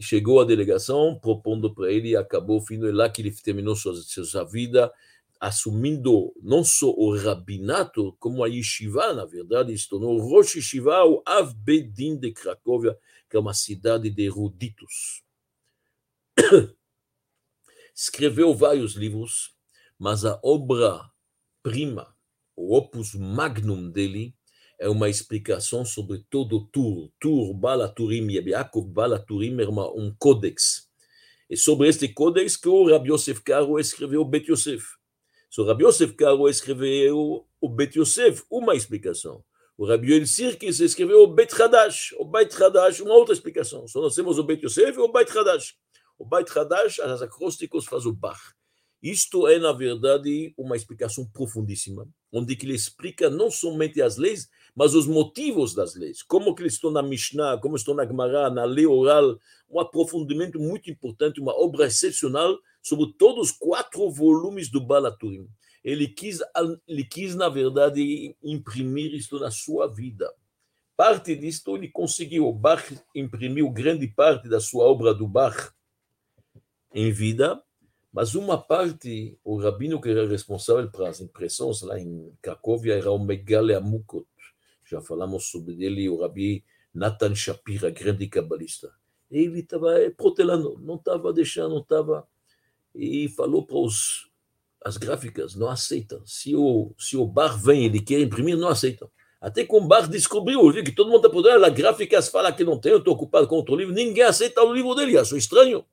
chegou a delegação propondo para ele, acabou, é lá que ele terminou sua, sua vida, assumindo não só o rabinato, como a yeshiva, na verdade, se tornou Rosh Yeshiva, o Avbedin de Cracóvia, que é uma cidade de eruditos. Escreveu vários livros, mas a obra-prima, o opus magnum dele, é uma explicação sobre todo o Tur. Tur, Balaturim, Yaakov Balaturim era um códex. E sobre este códex que o Rabbi Yosef Karo escreveu Bet Yosef. So, Rabbi Yosef Karo escreveu o Bet Yosef, uma explicação. O Rabbi Yoel Sirkis escreveu o Bet Hadash, o Bet Hadash, uma outra explicação. Só nós temos o Bet Yosef e o Bet Hadash. O Bet Hadash, as acrósticos faz o Bach. Isto é, na verdade, uma explicação profundíssima, onde ele explica não somente as leis, mas os motivos das leis. Como que eles estão na Mishnah, como estão na Gemara, na lei oral. Um aprofundamento muito importante, uma obra excepcional sobre todos os quatro volumes do Balaturim. Ele quis, ele quis, na verdade, imprimir isto na sua vida. Parte disto ele conseguiu. Bach imprimiu grande parte da sua obra do Bach em vida, mas uma parte, o rabino que era responsável para as impressões lá em Cracóvia era o Megale Amukot. Já falamos sobre ele, o rabi Nathan Shapira, grande cabalista. Ele estava protelando, não estava deixando, não estava. E falou para os, as gráficas, não aceitam. Se o, se o bar vem, ele quer imprimir, não aceitam. Até que o bar descobriu, viu que todo mundo está por as gráficas fala que não tem, eu estou ocupado com outro livro, ninguém aceita o livro dele, achou estranho.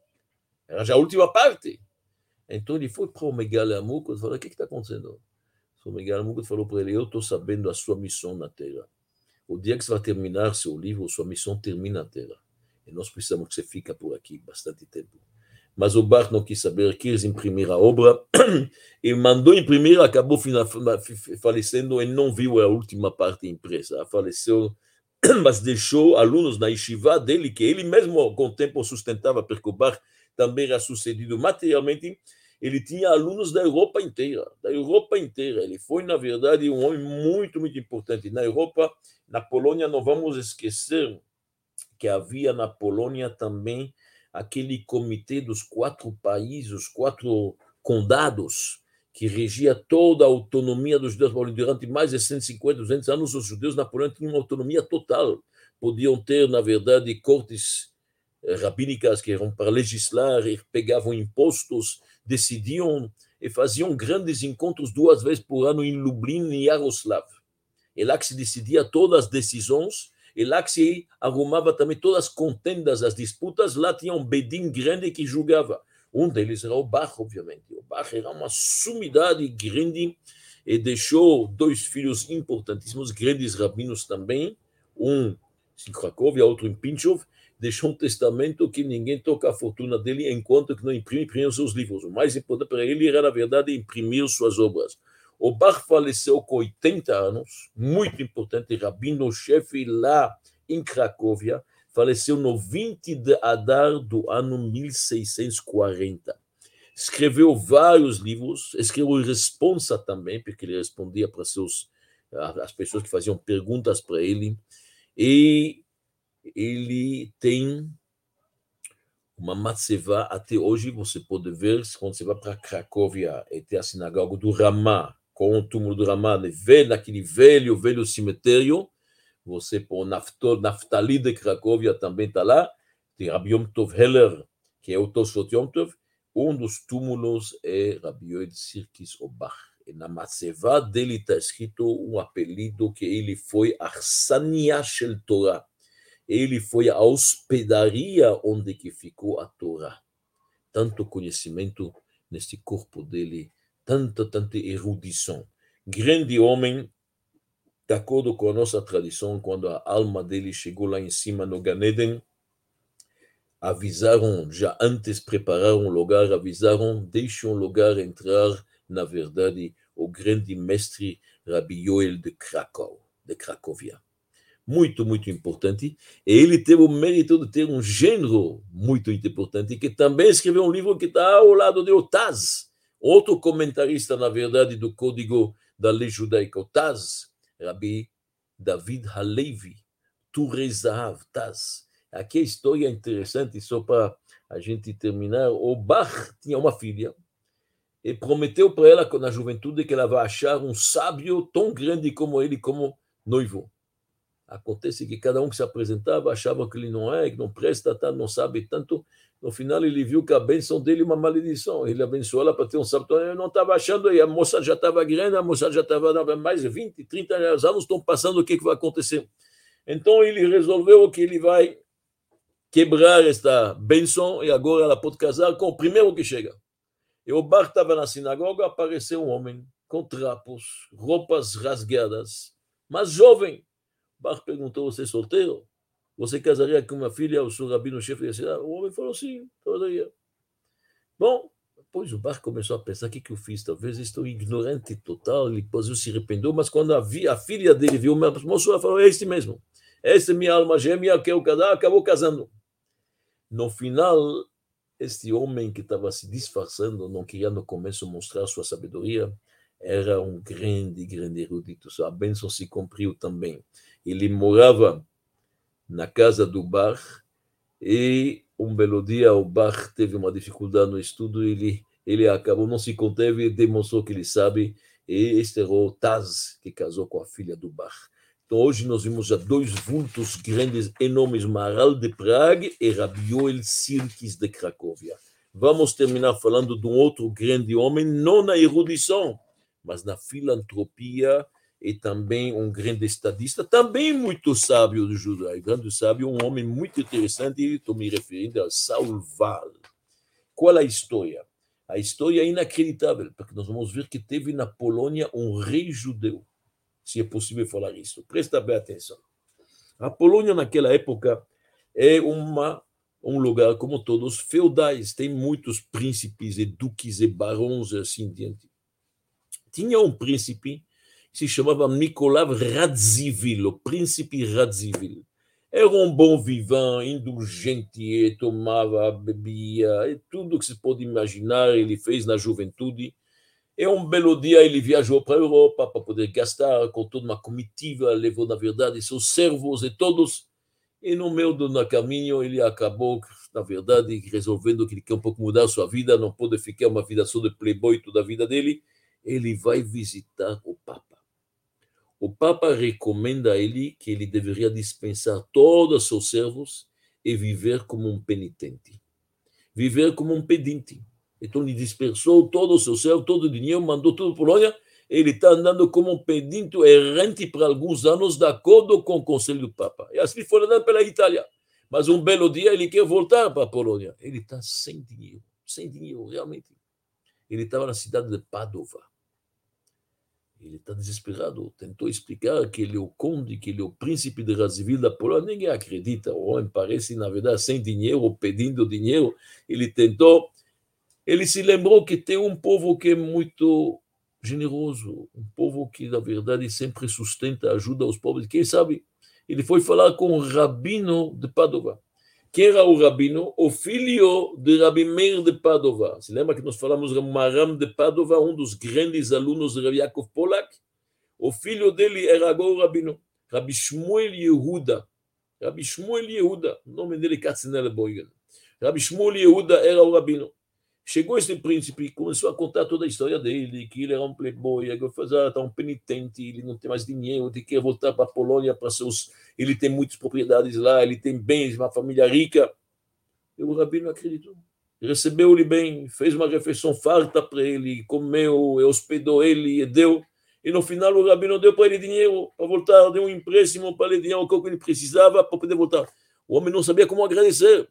Era já a última parte. Então ele foi para o Megalamuco e falou: O que está acontecendo? O Megalamuco falou para ele: Eu estou sabendo a sua missão na Terra. O dia que você vai terminar seu livro, sua missão termina na Terra. E nós precisamos que você fique por aqui bastante tempo. Mas o Bar não quis saber, quis imprimir a obra e mandou imprimir, acabou falecendo e não viu a última parte impressa. Faleceu, mas deixou alunos na yeshiva dele, que ele mesmo com o tempo sustentava, porque o Bar também era sucedido materialmente, ele tinha alunos da Europa inteira, da Europa inteira. Ele foi, na verdade, um homem muito, muito importante. Na Europa, na Polônia, não vamos esquecer que havia na Polônia também aquele comitê dos quatro países, os quatro condados, que regia toda a autonomia dos judeus durante mais de 150, 200 anos. Os judeus na Polônia tinham uma autonomia total. Podiam ter, na verdade, cortes rabínicas que eram para legislar e pegavam impostos, decidiam e faziam grandes encontros duas vezes por ano em Lublin e Yaroslav. É lá que se decidia todas as decisões, e lá que se arrumava também todas as contendas, as disputas, lá tinha um bedin grande que julgava. Um deles era o Bach, obviamente. O Bach era uma sumidade grande e deixou dois filhos importantíssimos, grandes rabinos também, um em Cracóvia, outro em Pinchov, deixou um testamento que ninguém toca a fortuna dele enquanto que não imprime, seus livros. O mais importante para ele era, na verdade, imprimir suas obras. O Bach faleceu com 80 anos, muito importante, rabino-chefe lá em Cracóvia, faleceu no 20 de Adar do ano 1640. Escreveu vários livros, escreveu responsa também, porque ele respondia para seus as pessoas que faziam perguntas para ele. E ele tem uma matzeva, até hoje você pode ver, quando você vai para Cracóvia e tem a sinagoga do Ramá, com o túmulo do Ramá, vê naquele velho, velho cemitério, você põe Naftali de Cracóvia também está lá, tem Rabbi Yom Tov Heller, que é o Tosfot Yom Tov, um dos túmulos é Rabbi Yoed Sirkis Obach. Na matzeva dele está escrito um apelido que ele foi Arsania Shel Torah ele foi a hospedaria onde que ficou a Torá. Tanto conhecimento neste corpo dele, tanta, tanta erudição. Grande homem, de acordo com a nossa tradição, quando a alma dele chegou lá em cima no Ganeden, avisaram, já antes prepararam o lugar, avisaram, deixem o lugar entrar, na verdade, o grande mestre Rabbi Yoel de Krakow, de Cracóvia muito, muito importante. E ele teve o mérito de ter um gênero muito importante, que também escreveu um livro que está ao lado de Otaz, outro comentarista, na verdade, do Código da Lei Judaica. Otaz, Rabi David Halevi, Turezav, Taz. Aqui a história é interessante, só para a gente terminar. O Bach tinha uma filha e prometeu para ela, na juventude, que ela vai achar um sábio tão grande como ele, como noivo. Acontece que cada um que se apresentava achava que ele não é, que não presta, tá, não sabe tanto. No final, ele viu que a bênção dele é uma maledição. Ele abençoou ela para ter um sábio. Eu não estava achando, e a moça já estava grande, a moça já estava mais de 20, 30 anos, estão passando, o que, que vai acontecer? Então, ele resolveu que ele vai quebrar esta bênção e agora ela pode casar com o primeiro que chega. E o bar estava na sinagoga, apareceu um homem com trapos, roupas rasgadas, mas jovem Bach perguntou: Você é solteiro? Você casaria com uma filha ao seu rabino-chefe da cidade? O homem falou: Sim, casaria. Bom, depois o Bach começou a pensar: O que, que eu fiz? Talvez estou ignorante total. Ele depois se arrependeu, mas quando a, vi, a filha dele viu o moço, ela falou: É este mesmo. Esta é minha alma gêmea, quero casar, acabou casando. No final, este homem que estava se disfarçando, não queria no começo mostrar sua sabedoria, era um grande, grande erudito. Sua bênção se cumpriu também ele morava na casa do Bar e um belo dia o Bar teve uma dificuldade no estudo, ele ele acabou não se conteve e demonstrou que ele sabe e este era o Taz que casou com a filha do Bar. Então hoje nós vimos já dois vultos grandes, enormes, Maral de Praga e Rabi Yoel Sirkis de Cracóvia. Vamos terminar falando de um outro grande homem, não na erudição, mas na filantropia e também um grande estadista, também muito sábio do judaísmo, grande sábio, um homem muito interessante, estou me referindo a Saul Val. Qual a história? A história é inacreditável, porque nós vamos ver que teve na Polônia um rei judeu, se é possível falar isso. Presta bem atenção. A Polônia, naquela época, é uma, um lugar, como todos, feudais, tem muitos príncipes e duques e barões e assim diante. Tinha um príncipe se chamava Nikolav Radzivil, o príncipe Radzivil. Era um bom vivant, indulgente, tomava, bebia, e tudo que se pode imaginar ele fez na juventude. E um belo dia ele viajou para a Europa para poder gastar com toda uma comitiva, levou, na verdade, seus servos e todos. E no meio do caminho ele acabou, na verdade, resolvendo que ele quer um pouco mudar a sua vida, não pode ficar uma vida só de playboy toda a vida dele. Ele vai visitar o Papa o Papa recomenda a ele que ele deveria dispensar todos os seus servos e viver como um penitente, viver como um pedinte. Então ele dispersou todos os seus servos, todo o dinheiro, mandou tudo para a Polônia. Ele está andando como um pedinte errante por alguns anos, de acordo com o conselho do Papa. E assim foi andando pela Itália. Mas um belo dia ele quer voltar para a Polônia. Ele está sem dinheiro, sem dinheiro, realmente. Ele estava na cidade de Padova ele está desesperado. Tentou explicar que ele é o conde, que ele é o príncipe de Razivil da Polônia. Ninguém acredita. O homem parece, na verdade, sem dinheiro, pedindo dinheiro. Ele tentou. Ele se lembrou que tem um povo que é muito generoso, um povo que, na verdade, sempre sustenta, ajuda os pobres. Quem sabe? Ele foi falar com o rabino de Padova. Quem era o rabino? O filho de Rabi Meir de Padova. Se lembra que nós falamos de Maram de Padova, um dos grandes alunos de Rabi Yaakov Polak? O filho dele era agora o rabino, Rabi Shmuel Yehuda. Rabi Shmuel Yehuda, o nome dele é Katzenel Boigen. Rabi Shmuel Yehuda era o rabino. Chegou esse príncipe e começou a contar toda a história dele, que ele era um playboy, agora está um penitente, ele não tem mais dinheiro, ele quer voltar para a Polônia para seus. Ele tem muitas propriedades lá, ele tem bens, uma família rica. E o rabino acreditou. Recebeu-lhe bem, fez uma refeição farta para ele, comeu, hospedou ele e deu. E no final o rabino deu para ele dinheiro para voltar, deu um empréstimo para ele, dinheiro que ele precisava para poder voltar. O homem não sabia como agradecer.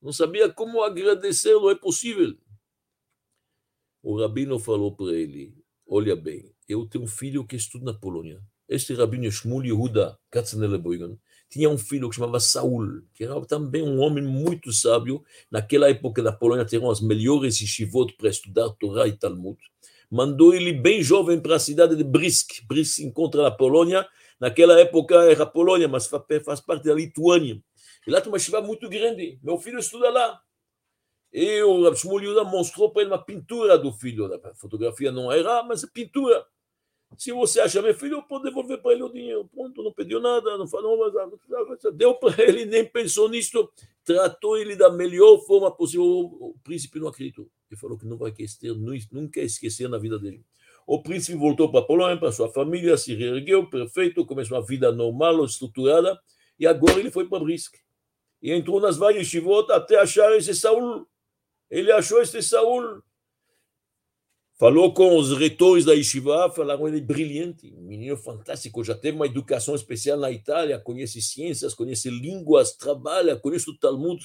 Não sabia como agradecer, não é possível. O rabino falou para ele: Olha bem, eu tenho um filho que estuda na Polônia. Este rabino Shmuel Yehuda Katzeneleboigan tinha um filho que chamava Saul, que era também um homem muito sábio. Naquela época da Polônia tinham as melhores yeshivot para estudar Torá e Talmud. Mandou ele bem jovem para a cidade de Brisk. Brisk se encontra na Polônia. Naquela época era a Polônia, mas faz parte da Lituânia. E lá tem uma chuva muito grande. Meu filho estuda lá. E o Rav Shmuel mostrou para ele uma pintura do filho. A fotografia não era, mas a pintura. Se você achar meu filho, eu posso devolver para ele o dinheiro. Pronto, não pediu nada, não falou, mas deu para ele, nem pensou nisso, tratou ele da melhor forma possível. O príncipe não acreditou. Ele falou que não vai esquecer, nunca esquecer na vida dele. O príncipe voltou para a Polônia, para sua família, se reergueu, perfeito, começou uma vida normal, estruturada, e agora ele foi para Brisk. E entrou nas várias chivot até achar esse Saul. Ele achou esse Saul Falou com os reitores da Yeshiva, falaram ele é brilhante, um menino fantástico, já teve uma educação especial na Itália, conhece ciências, conhece línguas, trabalha, conhece o Talmud.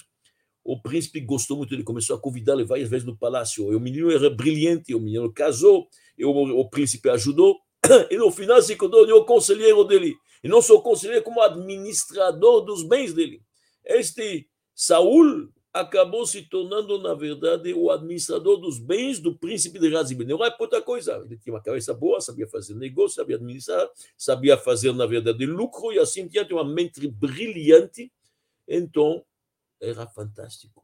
O príncipe gostou muito, ele começou a convidá-lo várias vezes no palácio. E o menino era brilhante, o menino casou, e o, o príncipe ajudou. E no final se tornou o conselheiro dele. E não só conselheiro, como administrador dos bens dele. Este Saul acabou se tornando, na verdade, o administrador dos bens do príncipe de Razib. Não é outra coisa. Ele tinha uma cabeça boa, sabia fazer negócio, sabia administrar, sabia fazer, na verdade, lucro e assim tinha uma mente brilhante. Então, era fantástico.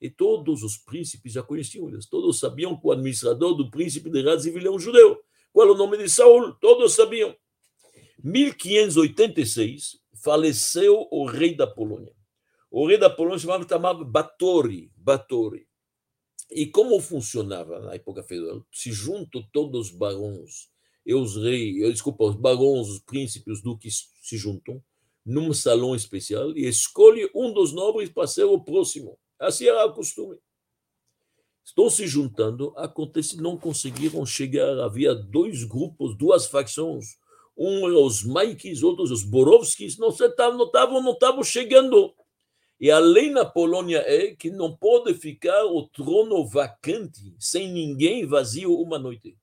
E todos os príncipes já conheciam eles. Todos sabiam que o administrador do príncipe de Razib é um judeu. Qual é o nome de Saul? Todos sabiam. 1586, faleceu o rei da Polônia. O rei da Polônia chamava, chamava Batori, Batori. E como funcionava na época feudal? Se juntam todos os barões e os reis, desculpa, os barões, os príncipes, os duques se juntam num salão especial e escolhe um dos nobres para ser o próximo. Assim era o costume. Estão se juntando, acontece não conseguiram chegar. Havia dois grupos, duas facções. Um era os Maikis, outros os Borovskis, estavam, não estavam, não estavam chegando. E a lei na Polônia é que não pode ficar o trono vacante, sem ninguém vazio uma noite.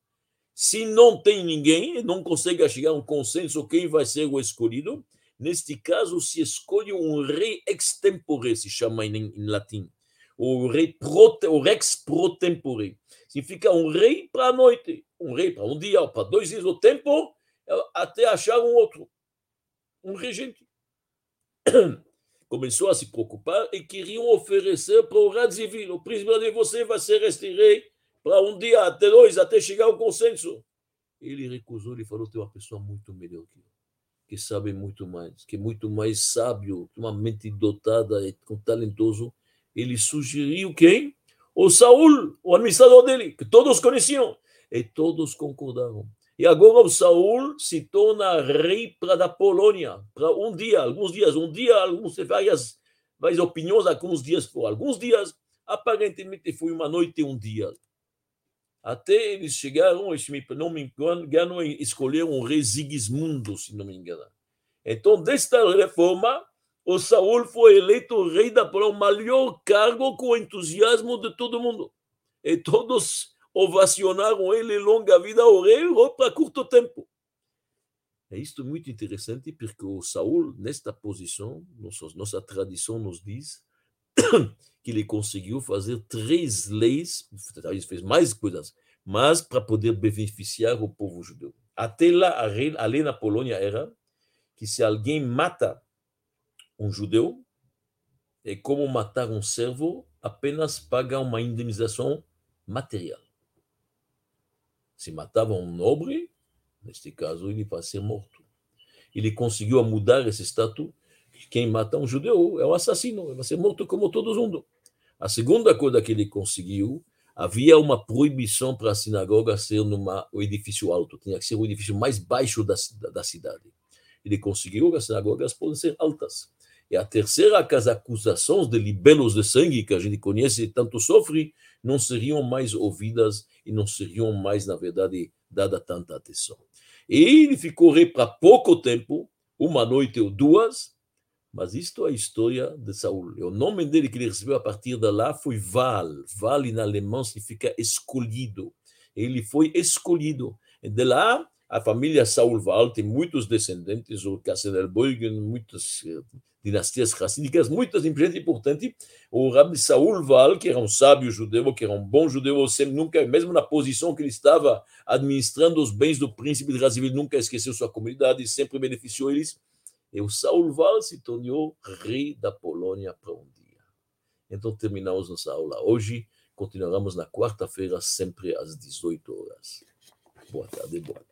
Se não tem ninguém, não consegue chegar a um consenso quem vai ser o escolhido, neste caso se escolhe um rei extempore, se chama em, em latim. O rei prote, o rex pro tempore. Significa um rei para a noite, um rei para um dia, para dois dias, o tempo, até achar um outro, um regente. começou a se preocupar e queriam oferecer para o Radzivil. O príncipe de você vai ser este para um dia, até dois, até chegar ao consenso. Ele recusou, ele falou: tem uma pessoa muito melhor que eu, que sabe muito mais, que é muito mais sábio, uma mente dotada e talentoso. Ele sugeriu quem? O Saul, o administrador dele, que todos conheciam. E todos concordaram. E agora o Saul se torna rei para da Polônia, para um dia, alguns dias, um dia, alguns, várias, várias opiniões, alguns dias por alguns dias, aparentemente foi uma noite e um dia. Até eles chegaram, se não me engano, escolheram o rei Sigismundo, se não me engano. Então, desta reforma, o Saul foi eleito rei da Polônia, o maior cargo com o entusiasmo de todo mundo. E todos ovacionaram ele longa vida ao rei para curto tempo. É isto muito interessante porque o Saul, nesta posição, nossa, nossa tradição nos diz que ele conseguiu fazer três leis, talvez fez mais coisas, mas para poder beneficiar o povo judeu. Até lá, a lei, a lei na Polônia era que se alguém mata um judeu, é como matar um servo, apenas paga uma indenização material. Se matava um nobre, neste caso ele vai ser morto. Ele conseguiu mudar esse status. Quem mata um judeu é um assassino, ele vai ser morto como todo mundo. A segunda coisa que ele conseguiu, havia uma proibição para a sinagoga ser num edifício alto, tinha que ser o edifício mais baixo da, da cidade. Ele conseguiu que as sinagogas podem ser altas. E a terceira, as acusações de libelos de sangue, que a gente conhece e tanto sofre, não seriam mais ouvidas e não seriam mais, na verdade, dada tanta atenção. E ele ficou rei para pouco tempo, uma noite ou duas, mas isto é a história de Saul. O nome dele que ele recebeu a partir de lá foi Val. Val em alemão significa escolhido. Ele foi escolhido. E de lá, a família Saul Val tem muitos descendentes, o Kassenelbogen, muitos eh, dinastias racídicas, muitas gente importante. O Rabbi Saul Val, que era um sábio judeu, que era um bom judeu, sempre, nunca, mesmo na posição que ele estava administrando os bens do príncipe de Razivil, nunca esqueceu sua comunidade sempre beneficiou eles. E o Saul Val se tornou rei da Polônia para um dia. Então terminamos nossa aula hoje. Continuaremos na quarta-feira, sempre às 18 horas. Boa tarde, boa tarde.